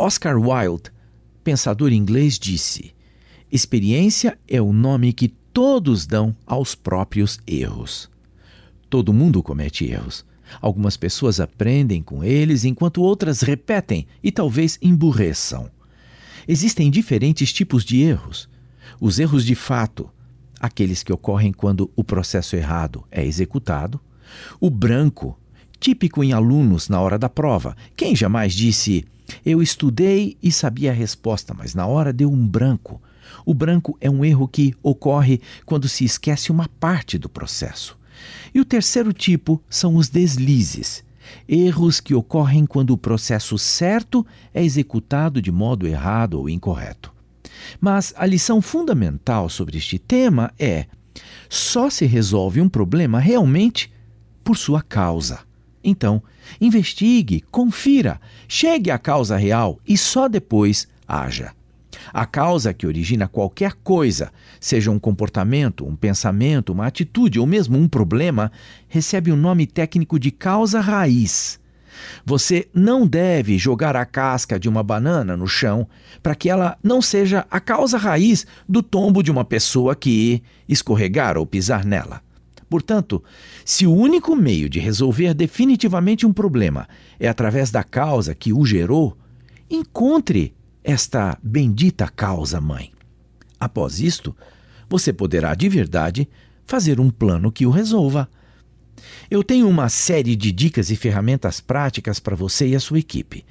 Oscar Wilde, pensador inglês, disse: Experiência é o nome que todos dão aos próprios erros. Todo mundo comete erros. Algumas pessoas aprendem com eles, enquanto outras repetem e talvez emburreçam. Existem diferentes tipos de erros. Os erros de fato, aqueles que ocorrem quando o processo errado é executado. O branco, típico em alunos na hora da prova. Quem jamais disse: Eu estudei e sabia a resposta, mas na hora deu um branco? O branco é um erro que ocorre quando se esquece uma parte do processo. E o terceiro tipo são os deslizes. Erros que ocorrem quando o processo certo é executado de modo errado ou incorreto. Mas a lição fundamental sobre este tema é: só se resolve um problema realmente por sua causa. Então, investigue, confira, chegue à causa real e só depois haja. A causa que origina qualquer coisa, seja um comportamento, um pensamento, uma atitude ou mesmo um problema, recebe o um nome técnico de causa raiz. Você não deve jogar a casca de uma banana no chão para que ela não seja a causa raiz do tombo de uma pessoa que escorregar ou pisar nela. Portanto, se o único meio de resolver definitivamente um problema é através da causa que o gerou, encontre esta bendita causa mãe. Após isto, você poderá de verdade fazer um plano que o resolva. Eu tenho uma série de dicas e ferramentas práticas para você e a sua equipe.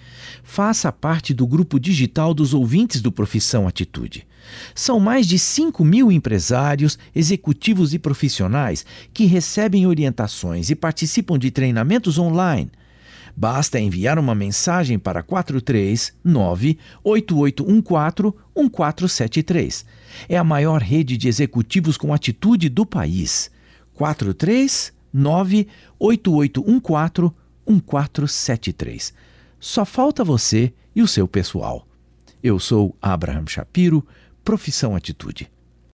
Faça parte do grupo digital dos ouvintes do Profissão Atitude. São mais de 5 mil empresários, executivos e profissionais que recebem orientações e participam de treinamentos online Basta enviar uma mensagem para 439-8814-1473. É a maior rede de executivos com atitude do país. 439-8814-1473. Só falta você e o seu pessoal. Eu sou Abraham Shapiro, Profissão Atitude.